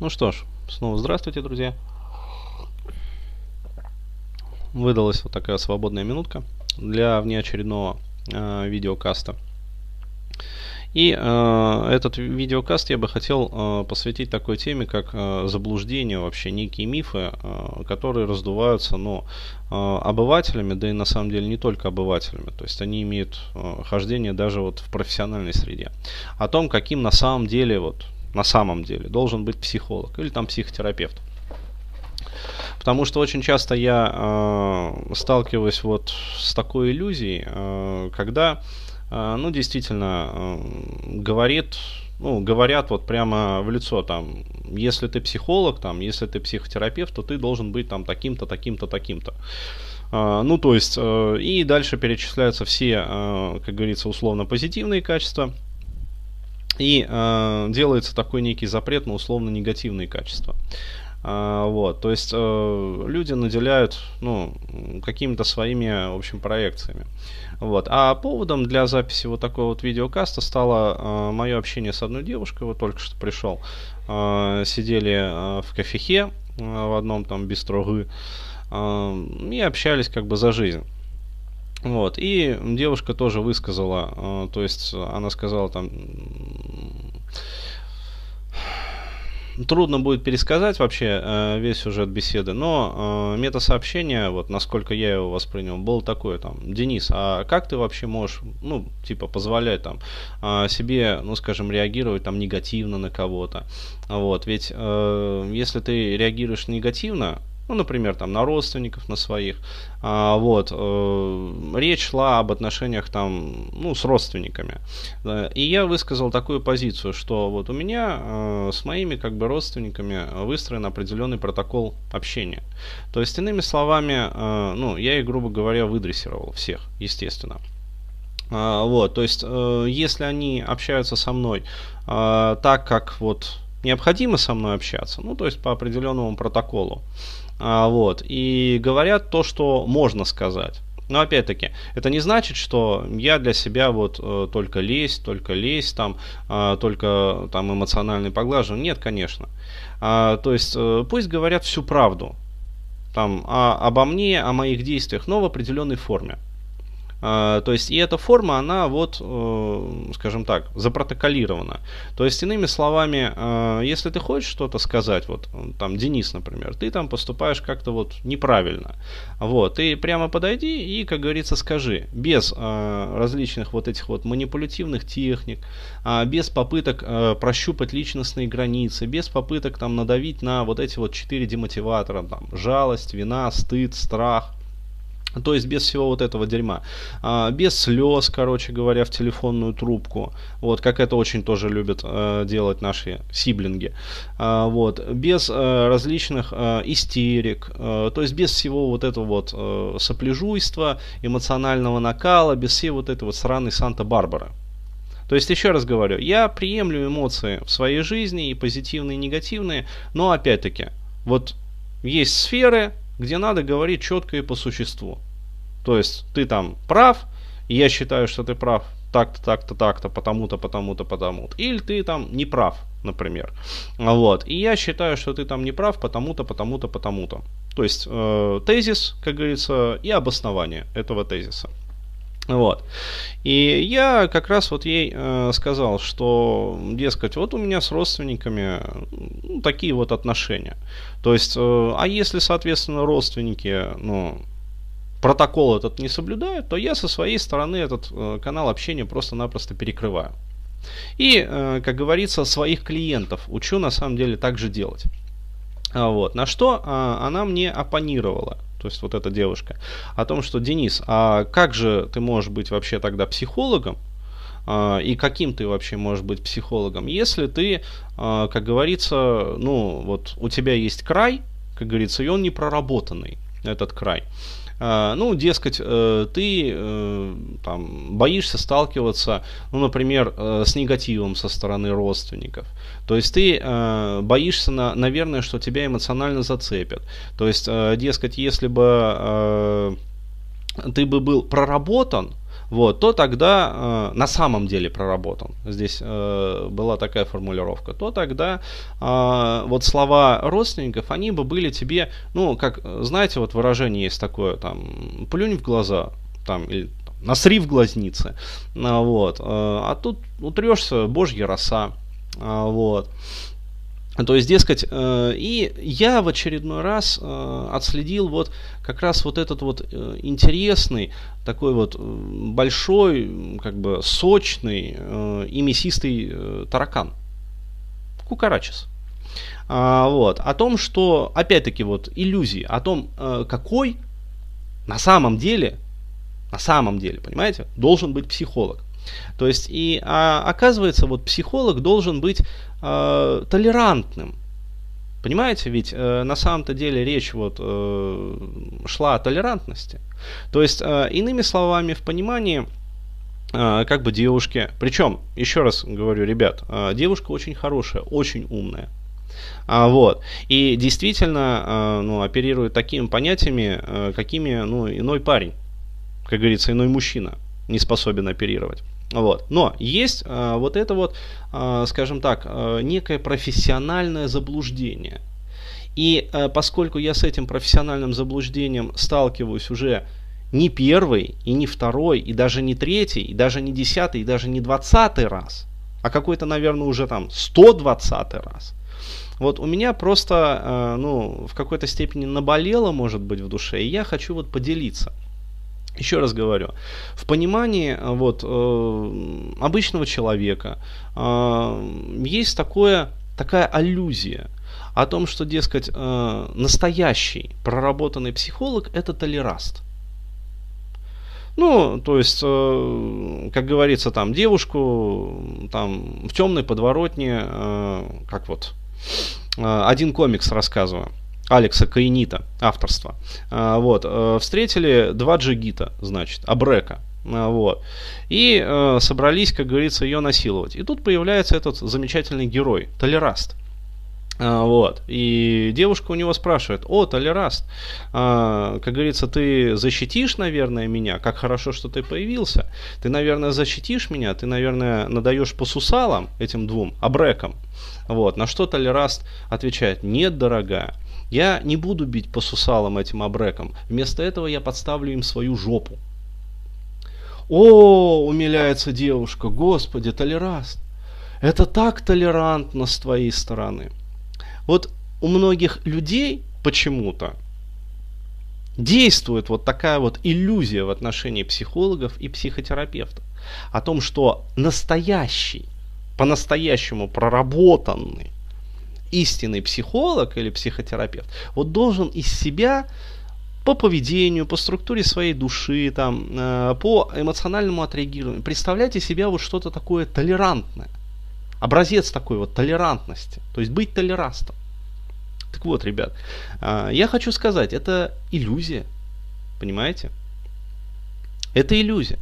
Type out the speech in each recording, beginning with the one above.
Ну что ж, снова здравствуйте, друзья. Выдалась вот такая свободная минутка для внеочередного э, видеокаста. И э, этот видеокаст я бы хотел э, посвятить такой теме, как э, заблуждение, вообще некие мифы, э, которые раздуваются но, э, обывателями, да и на самом деле не только обывателями. То есть они имеют э, хождение даже вот в профессиональной среде. О том, каким на самом деле вот на самом деле должен быть психолог или там психотерапевт. Потому что очень часто я э, сталкиваюсь вот с такой иллюзией, э, когда, э, ну, действительно, э, говорит, ну, говорят вот прямо в лицо, там, если ты психолог, там, если ты психотерапевт, то ты должен быть там таким-то, таким-то, таким-то. Uh, ну, то есть, uh, и дальше перечисляются все, uh, как говорится, условно позитивные качества, и э, делается такой некий запрет на условно негативные качества. А, вот, то есть э, люди наделяют, ну, какими-то своими, в общем, проекциями. Вот. А поводом для записи вот такого вот видеокаста стало э, мое общение с одной девушкой, вот только что пришел. Э, сидели э, в кафехе э, в одном там бистрогы э, и общались как бы за жизнь. Вот. И девушка тоже высказала, э, то есть она сказала там, трудно будет пересказать вообще э, весь сюжет беседы, но э, метасообщение, вот насколько я его воспринял, было такое там, Денис, а как ты вообще можешь, ну, типа, позволять там э, себе, ну, скажем, реагировать там негативно на кого-то, вот, ведь э, если ты реагируешь негативно, ну, например, там, на родственников, на своих, а, вот, э, речь шла об отношениях там, ну, с родственниками, и я высказал такую позицию, что вот у меня э, с моими, как бы, родственниками выстроен определенный протокол общения, то есть, иными словами, э, ну, я их, грубо говоря, выдрессировал всех, естественно, а, вот, то есть, э, если они общаются со мной э, так, как вот необходимо со мной общаться, ну, то есть по определенному протоколу, а, вот, и говорят то, что можно сказать. Но опять-таки, это не значит, что я для себя вот э, только лезть, только лезть, там, э, только там эмоциональный поглаживание. Нет, конечно. А, то есть, э, пусть говорят всю правду. Там, а, обо мне, о моих действиях, но в определенной форме. А, то есть и эта форма, она вот, э, скажем так, запротоколирована. То есть, иными словами, э, если ты хочешь что-то сказать, вот там Денис, например, ты там поступаешь как-то вот неправильно. Вот, ты прямо подойди и, как говорится, скажи, без э, различных вот этих вот манипулятивных техник, а без попыток прощупать личностные границы, без попыток там надавить на вот эти вот четыре демотиватора, там, жалость, вина, стыд, страх, то есть без всего вот этого дерьма. А, без слез, короче говоря, в телефонную трубку. Вот, как это очень тоже любят э, делать наши сиблинги. А, вот, без э, различных э, истерик. Э, то есть без всего вот этого вот э, сопляжуйства, эмоционального накала, без всей вот этой вот сраной Санта-Барбары. То есть, еще раз говорю, я приемлю эмоции в своей жизни, и позитивные, и негативные, но опять-таки, вот есть сферы, где надо говорить четко и по существу. То есть ты там прав, и я считаю, что ты прав так-то, так-то, так-то, потому-то, потому-то, потому-то. Или ты там не прав, например. Вот. И я считаю, что ты там не прав, потому-то, потому-то, потому-то. То есть э, тезис, как говорится, и обоснование этого тезиса. Вот. И я как раз вот ей э, сказал, что, дескать, вот у меня с родственниками ну, такие вот отношения. То есть, э, а если, соответственно, родственники, ну, протокол этот не соблюдают, то я со своей стороны этот э, канал общения просто-напросто перекрываю. И, э, как говорится, своих клиентов учу на самом деле так же делать. А вот. На что а, она мне оппонировала, то есть вот эта девушка, о том, что Денис, а как же ты можешь быть вообще тогда психологом, а, и каким ты вообще можешь быть психологом, если ты, а, как говорится, ну вот у тебя есть край, как говорится, и он не проработанный, этот край. А, ну, дескать, э, ты э, там, боишься сталкиваться, ну, например, э, с негативом со стороны родственников. То есть ты боишься, на, наверное, что тебя эмоционально зацепят. То есть, дескать, если бы ты бы был проработан, вот, то тогда э, на самом деле проработан. Здесь э, была такая формулировка. То тогда э, вот слова родственников, они бы были тебе, ну, как, знаете, вот выражение есть такое, там, плюнь в глаза, там, или насри в глазницы, а, вот, а тут утрешься, божья роса, а, вот. То есть, дескать, э, и я в очередной раз э, отследил вот как раз вот этот вот э, интересный, такой вот большой, как бы сочный и мясистый таракан. Кукарачес. Вот. О том, что, опять-таки, вот иллюзии, о том, какой на самом деле, на самом деле, понимаете, должен быть психолог. То есть, и а, оказывается, вот психолог должен быть э, толерантным. Понимаете, ведь э, на самом-то деле речь вот э, шла о толерантности. То есть, э, иными словами, в понимании э, как бы девушки, причем, еще раз говорю, ребят, э, девушка очень хорошая, очень умная. А, вот. И действительно э, ну, оперирует такими понятиями, э, какими ну, иной парень, как говорится, иной мужчина не способен оперировать. Вот. Но есть э, вот это вот, э, скажем так, э, некое профессиональное заблуждение. И э, поскольку я с этим профессиональным заблуждением сталкиваюсь уже не первый, и не второй, и даже не третий, и даже не десятый, и даже не двадцатый раз, а какой-то, наверное, уже там 120 раз. Вот у меня просто, э, ну, в какой-то степени наболело, может быть, в душе, и я хочу вот поделиться. Еще раз говорю, в понимании э, вот, э, обычного человека э, есть такое, такая аллюзия о том, что, дескать, э, настоящий проработанный психолог – это толераст. Ну, то есть, э, как говорится, там девушку там в темной подворотне, э, как вот э, один комикс рассказываю. Алекса Каинита, авторство. А, вот, э, встретили два джигита, значит, Абрека. А, вот. И э, собрались, как говорится, ее насиловать. И тут появляется этот замечательный герой, Толераст. А, вот. И девушка у него спрашивает, о, Толераст, как говорится, ты защитишь, наверное, меня? Как хорошо, что ты появился. Ты, наверное, защитишь меня? Ты, наверное, надаешь по сусалам этим двум, абрекам? Вот. На что Толераст отвечает, нет, дорогая, я не буду бить по сусалам этим абрекам. Вместо этого я подставлю им свою жопу. О, умиляется девушка, господи, толерант. Это так толерантно с твоей стороны. Вот у многих людей почему-то действует вот такая вот иллюзия в отношении психологов и психотерапевтов. О том, что настоящий, по-настоящему проработанный истинный психолог или психотерапевт, вот должен из себя по поведению, по структуре своей души, там, э, по эмоциональному отреагированию, представляйте себя вот что-то такое толерантное. Образец такой вот толерантности. То есть быть толерастом. Так вот, ребят, э, я хочу сказать, это иллюзия. Понимаете? Это иллюзия.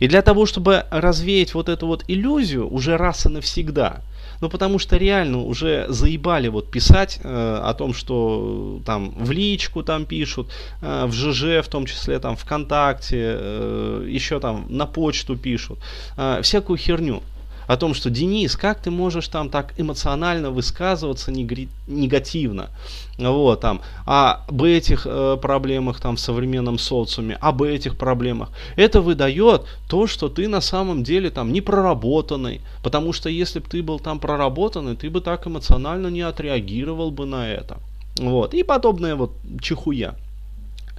И для того, чтобы развеять вот эту вот иллюзию уже раз и навсегда, ну, потому что реально уже заебали вот писать э, о том, что там в личку там пишут, э, в ЖЖ в том числе, там ВКонтакте, э, еще там на почту пишут, э, всякую херню о том, что Денис, как ты можешь там так эмоционально высказываться негативно, вот там, об этих э, проблемах там в современном социуме, об этих проблемах. Это выдает то, что ты на самом деле там не проработанный, потому что если бы ты был там проработанный, ты бы так эмоционально не отреагировал бы на это. Вот, и подобная вот чехуя.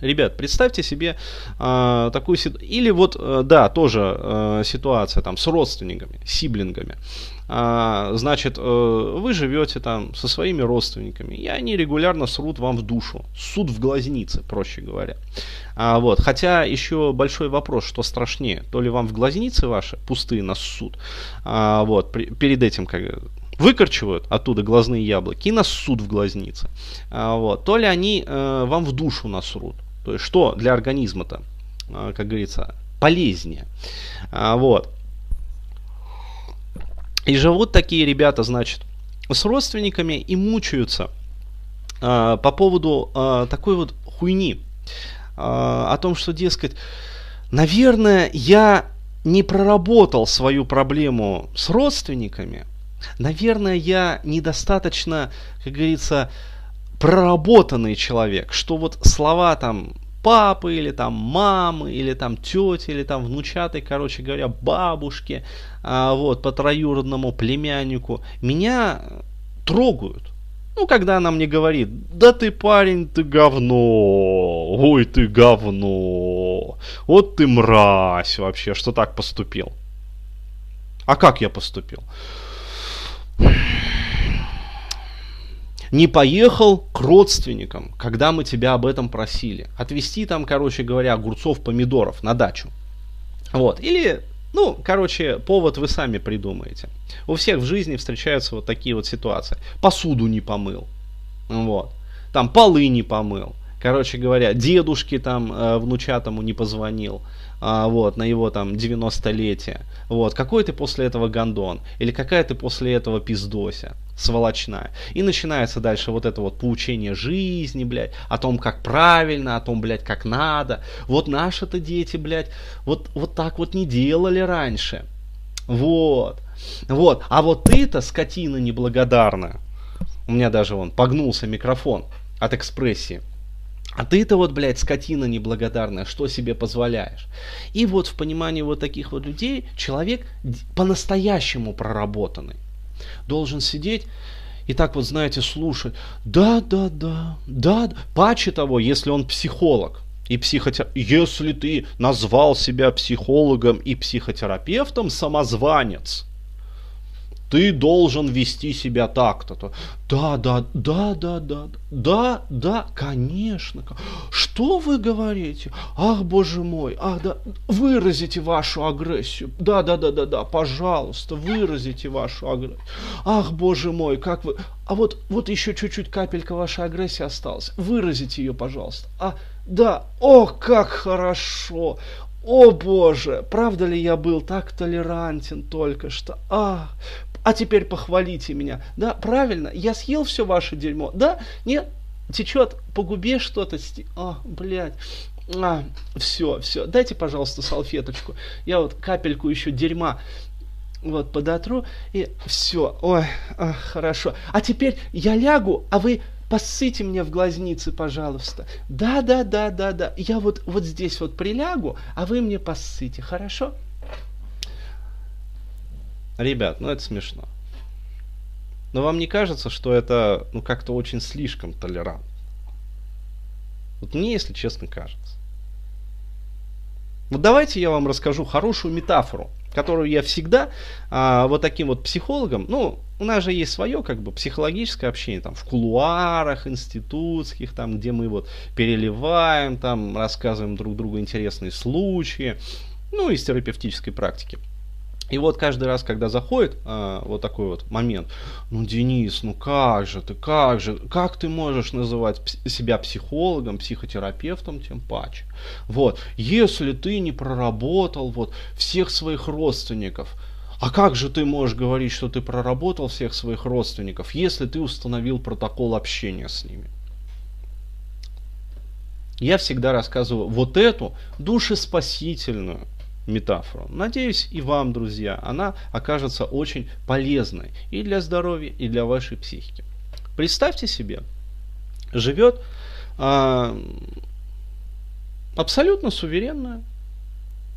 Ребят, представьте себе э, такую ситуацию. Или вот, э, да, тоже э, ситуация там с родственниками, сиблингами. А, значит, э, вы живете там со своими родственниками, и они регулярно срут вам в душу. Суд в глазнице, проще говоря. А, вот. Хотя еще большой вопрос, что страшнее. То ли вам в глазницы ваши пустые нас суд, а, вот, при, перед этим как выкорчивают оттуда глазные яблоки и насут в глазнице. А, вот. То ли они э, вам в душу насрут. То есть что для организма-то, а, как говорится, полезнее. А, вот. И живут такие ребята, значит, с родственниками и мучаются а, по поводу такой вот хуйни. О том, что, дескать, наверное, я не проработал свою проблему с родственниками, наверное, я недостаточно, как говорится, проработанный человек, что вот слова там папы или там мамы или там тети или там внучатой, короче говоря, бабушки, а, вот по троюродному племяннику меня трогают. Ну, когда она мне говорит, да ты парень, ты говно, ой, ты говно, вот ты мразь вообще, что так поступил. А как я поступил? Не поехал к родственникам, когда мы тебя об этом просили. Отвезти там, короче говоря, огурцов, помидоров на дачу. Вот. Или, ну, короче, повод вы сами придумаете. У всех в жизни встречаются вот такие вот ситуации. Посуду не помыл. Вот. Там полы не помыл. Короче говоря, дедушке там э, внучатому не позвонил а, вот, на его там 90-летие. Вот, какой ты после этого гондон? Или какая ты после этого пиздося? Сволочная. И начинается дальше вот это вот поучение жизни, блядь, о том, как правильно, о том, блядь, как надо. Вот наши-то дети, блядь, вот, вот так вот не делали раньше. Вот. Вот. А вот ты-то, скотина неблагодарная. У меня даже вон погнулся микрофон от экспрессии. А ты-то вот, блядь, скотина неблагодарная, что себе позволяешь? И вот в понимании вот таких вот людей человек по-настоящему проработанный должен сидеть и так вот, знаете, слушать. Да, да, да, да. Паче того, если он психолог и психотерапевт. Если ты назвал себя психологом и психотерапевтом, самозванец – ты должен вести себя так-то. то Да, да, да, да, да, да, да, конечно. Что вы говорите? Ах, боже мой, ах, да, выразите вашу агрессию. Да, да, да, да, да, пожалуйста, выразите вашу агрессию. Ах, боже мой, как вы... А вот, вот еще чуть-чуть капелька вашей агрессии осталась. Выразите ее, пожалуйста. А, да, о, как хорошо. О боже, правда ли я был так толерантен только что? А, а теперь похвалите меня. Да, правильно, я съел все ваше дерьмо. Да, нет, течет по губе что-то. А, блядь. А, все, все. Дайте, пожалуйста, салфеточку. Я вот капельку еще дерьма вот подотру и все. Ой, а, хорошо. А теперь я лягу, а вы поссыте мне в глазницы, пожалуйста. Да, да, да, да, да. Я вот, вот здесь вот прилягу, а вы мне поссыте, хорошо? Ребят, ну это смешно. Но вам не кажется, что это ну как-то очень слишком толерантно? Вот мне, если честно, кажется. Вот давайте я вам расскажу хорошую метафору, которую я всегда а, вот таким вот психологом, ну, у нас же есть свое как бы психологическое общение, там, в кулуарах институтских, там, где мы вот переливаем, там, рассказываем друг другу интересные случаи, ну, из терапевтической практики. И вот каждый раз, когда заходит а, вот такой вот момент, ну, Денис, ну как же ты, как же, как ты можешь называть себя психологом, психотерапевтом, тем паче. Вот, если ты не проработал вот всех своих родственников, а как же ты можешь говорить, что ты проработал всех своих родственников, если ты установил протокол общения с ними? Я всегда рассказываю вот эту душеспасительную метафору. Надеюсь, и вам, друзья, она окажется очень полезной и для здоровья, и для вашей психики. Представьте себе, живет а, абсолютно суверенное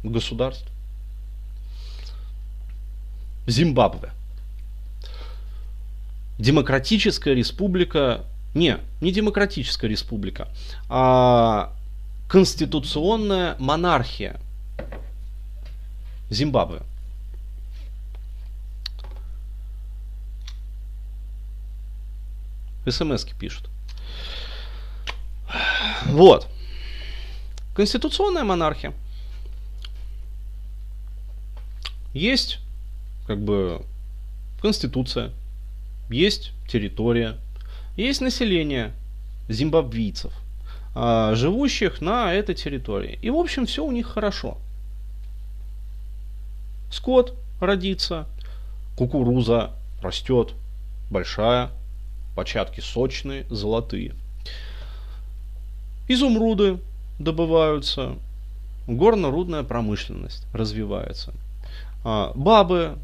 государство. Зимбабве. Демократическая республика, не, не демократическая республика, а конституционная монархия Зимбабве. смс пишут. Вот. Конституционная монархия. Есть, как бы, конституция, есть территория, есть население зимбабвийцев, а, живущих на этой территории. И, в общем, все у них хорошо скот родится, кукуруза растет большая, початки сочные, золотые. Изумруды добываются, горно-рудная промышленность развивается. А, бабы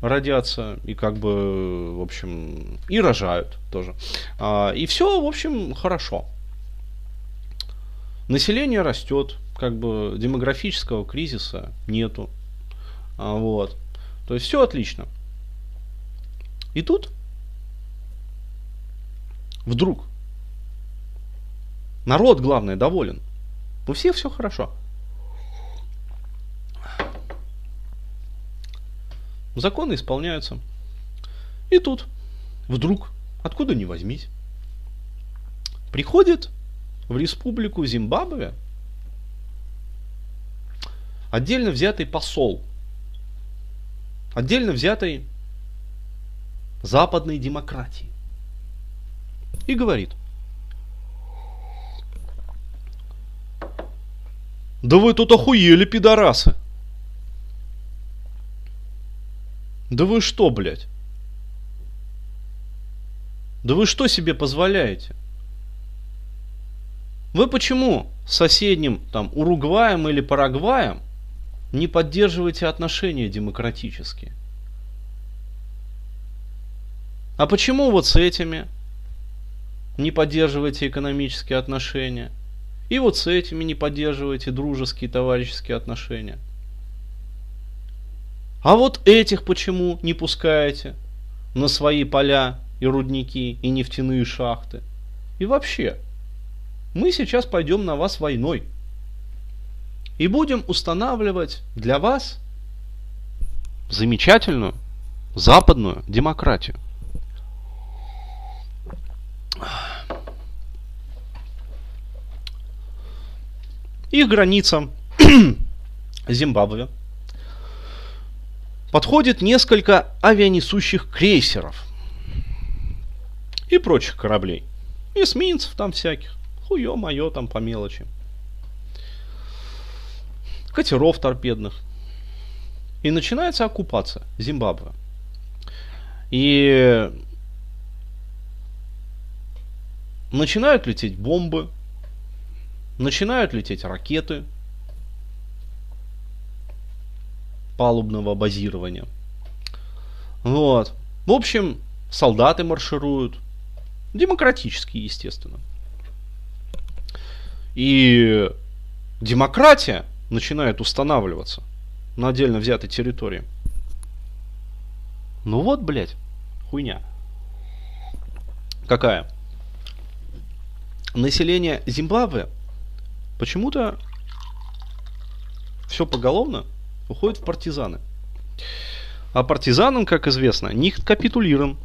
родятся и как бы, в общем, и рожают тоже. А, и все, в общем, хорошо. Население растет, как бы демографического кризиса нету. А, вот. То есть все отлично. И тут вдруг народ, главное, доволен. У всех все хорошо. Законы исполняются. И тут вдруг, откуда ни возьмись, приходит в республику Зимбабве отдельно взятый посол, отдельно взятый западной демократии. И говорит, да вы тут охуели, пидорасы. Да вы что, блядь? Да вы что себе позволяете? Вы почему соседним там Уругваем или Парагваем не поддерживаете отношения демократические? А почему вот с этими не поддерживаете экономические отношения? И вот с этими не поддерживаете дружеские товарищеские отношения? А вот этих почему не пускаете на свои поля и рудники и нефтяные шахты? И вообще, мы сейчас пойдем на вас войной. И будем устанавливать для вас замечательную западную демократию. Их граница Зимбабве подходит несколько авианесущих крейсеров и прочих кораблей. Эсминцев там всяких. Хуё моё там по мелочи. Катеров торпедных. И начинается оккупация Зимбабве. И начинают лететь бомбы, начинают лететь ракеты палубного базирования. Вот. В общем, солдаты маршируют. Демократические, естественно. И демократия начинает устанавливаться на отдельно взятой территории. Ну вот, блядь, хуйня. Какая? Население Зимбабве почему-то все поголовно уходит в партизаны. А партизанам, как известно, них капитулируем.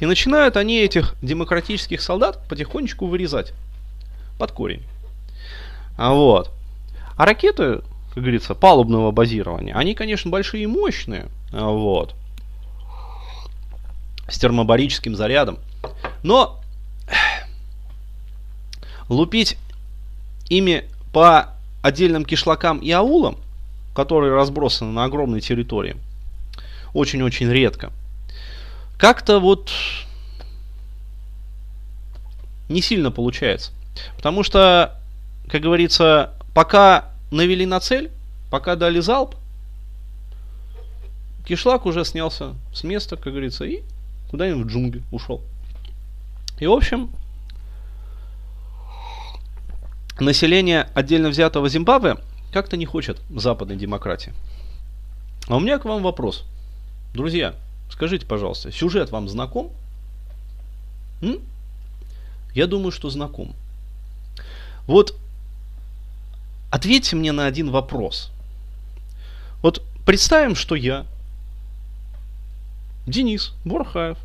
И начинают они этих демократических солдат потихонечку вырезать под корень. А вот. А ракеты, как говорится, палубного базирования, они, конечно, большие и мощные. А вот. С термобарическим зарядом. Но лупить ими по отдельным кишлакам и аулам, которые разбросаны на огромной территории, очень-очень редко. Как-то вот не сильно получается. Потому что, как говорится, пока навели на цель, пока дали залп, кишлак уже снялся с места, как говорится, и куда-нибудь в джунгли ушел. И, в общем, население отдельно взятого Зимбабве как-то не хочет западной демократии. А у меня к вам вопрос. Друзья, скажите, пожалуйста, сюжет вам знаком? М? Я думаю, что знаком. Вот ответьте мне на один вопрос. Вот представим, что я, Денис Бурхаев,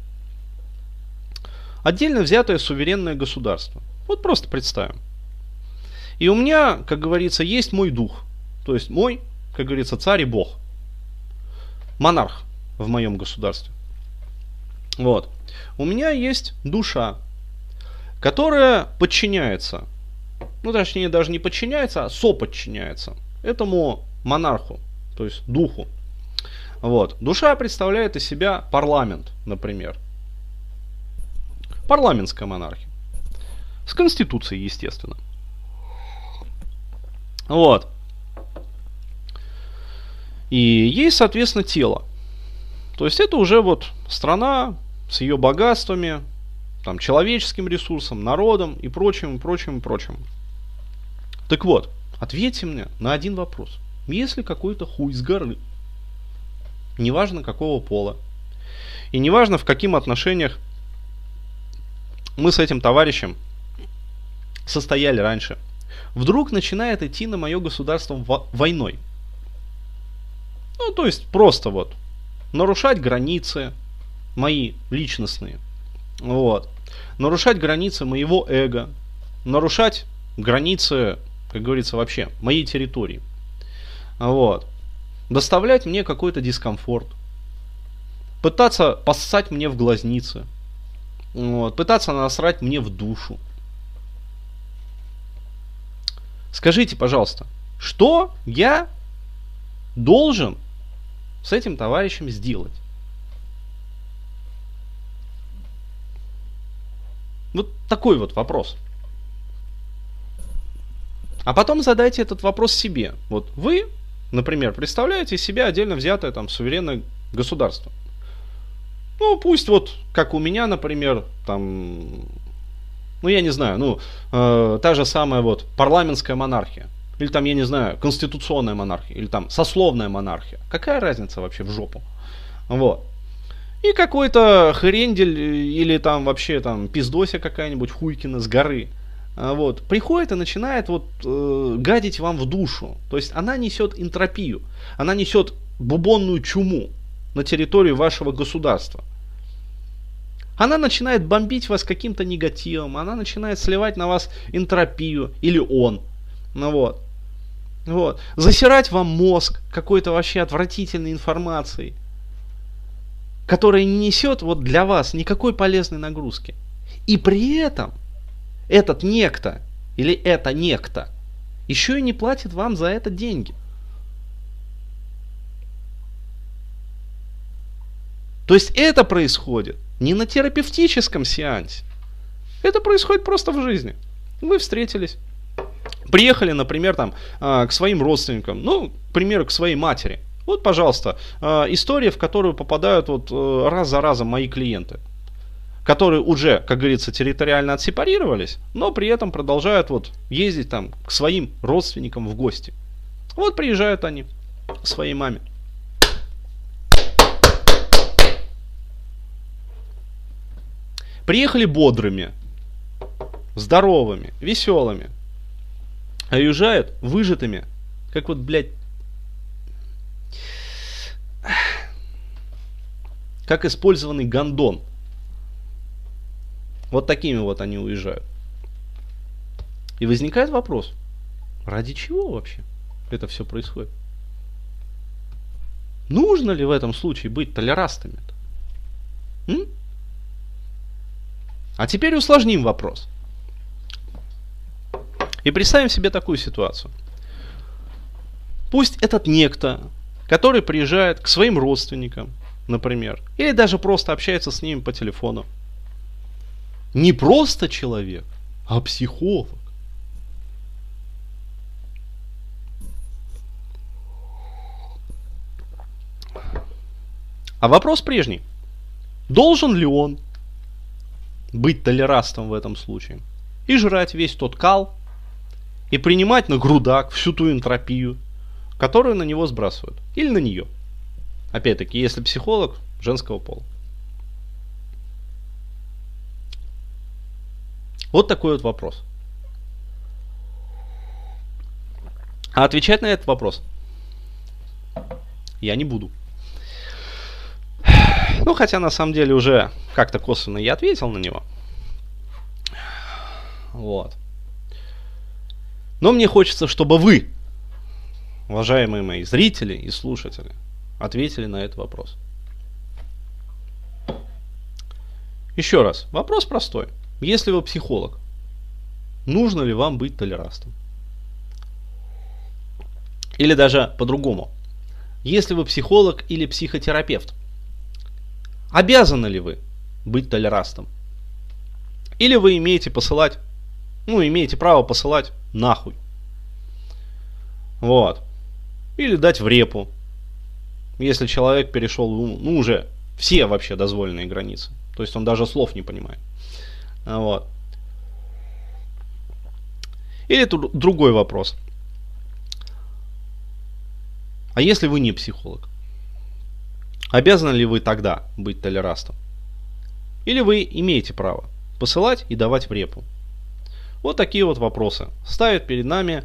отдельно взятое суверенное государство. Вот просто представим. И у меня, как говорится, есть мой дух. То есть мой, как говорится, царь и бог. Монарх в моем государстве. Вот. У меня есть душа, которая подчиняется, ну точнее даже не подчиняется, а соподчиняется этому монарху, то есть духу. Вот. Душа представляет из себя парламент, например. Парламентская монархия. С конституцией, естественно. Вот. И есть, соответственно, тело. То есть это уже вот страна с ее богатствами, там, человеческим ресурсом, народом и прочим, и прочим, прочим. Так вот, ответьте мне на один вопрос. Если какой-то хуй с горы, неважно какого пола, и неважно в каких отношениях мы с этим товарищем состояли раньше, вдруг начинает идти на мое государство войной. Ну, то есть просто вот нарушать границы мои личностные. Вот. Нарушать границы моего эго. Нарушать границы, как говорится, вообще моей территории. Вот. Доставлять мне какой-то дискомфорт. Пытаться поссать мне в глазницы. Вот. Пытаться насрать мне в душу. Скажите, пожалуйста, что я должен с этим товарищем сделать? Вот такой вот вопрос. А потом задайте этот вопрос себе. Вот вы, например, представляете себя отдельно взятое там суверенное государство. Ну, пусть вот, как у меня, например, там, ну, я не знаю, ну, э, та же самая вот парламентская монархия. Или там, я не знаю, конституционная монархия. Или там сословная монархия. Какая разница вообще в жопу? Вот. И какой-то хрендель э, или там вообще там пиздося какая-нибудь хуйкина с горы. А, вот, приходит и начинает вот э, гадить вам в душу. То есть она несет энтропию, она несет бубонную чуму на территорию вашего государства. Она начинает бомбить вас каким-то негативом, она начинает сливать на вас энтропию, или он. Ну вот. Вот. Засирать вам мозг какой-то вообще отвратительной информацией, которая не несет вот для вас никакой полезной нагрузки. И при этом этот некто или это некто еще и не платит вам за это деньги. То есть это происходит не на терапевтическом сеансе. Это происходит просто в жизни. Вы встретились, приехали, например, там, а, к своим родственникам, ну, к примеру, к своей матери. Вот, пожалуйста, а, история, в которую попадают вот э, раз за разом мои клиенты, которые уже, как говорится, территориально отсепарировались, но при этом продолжают вот ездить там к своим родственникам в гости. Вот приезжают они к своей маме. Приехали бодрыми, здоровыми, веселыми. А уезжают выжатыми, как вот, блядь, как использованный гондон. Вот такими вот они уезжают. И возникает вопрос, ради чего вообще это все происходит? Нужно ли в этом случае быть толерастами? -то? А теперь усложним вопрос. И представим себе такую ситуацию. Пусть этот некто, который приезжает к своим родственникам, например, или даже просто общается с ними по телефону, не просто человек, а психолог. А вопрос прежний. Должен ли он быть толерастом в этом случае. И жрать весь тот кал, и принимать на грудак всю ту энтропию, которую на него сбрасывают. Или на нее. Опять-таки, если психолог женского пола. Вот такой вот вопрос. А отвечать на этот вопрос я не буду. Ну, хотя на самом деле уже как-то косвенно я ответил на него. Вот. Но мне хочется, чтобы вы, уважаемые мои зрители и слушатели, ответили на этот вопрос. Еще раз, вопрос простой. Если вы психолог, нужно ли вам быть толерастом? Или даже по-другому. Если вы психолог или психотерапевт, Обязаны ли вы быть толерастом? Или вы имеете посылать, ну, имеете право посылать нахуй? Вот. Или дать в репу. Если человек перешел, ну, ну, уже все вообще дозволенные границы. То есть он даже слов не понимает. Вот. Или тут другой вопрос. А если вы не психолог? Обязаны ли вы тогда быть толерастом? Или вы имеете право посылать и давать в репу? Вот такие вот вопросы ставят перед нами,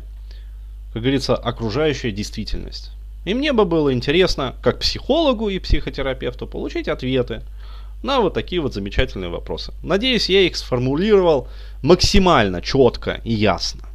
как говорится, окружающая действительность. И мне бы было интересно, как психологу и психотерапевту, получить ответы на вот такие вот замечательные вопросы. Надеюсь, я их сформулировал максимально четко и ясно.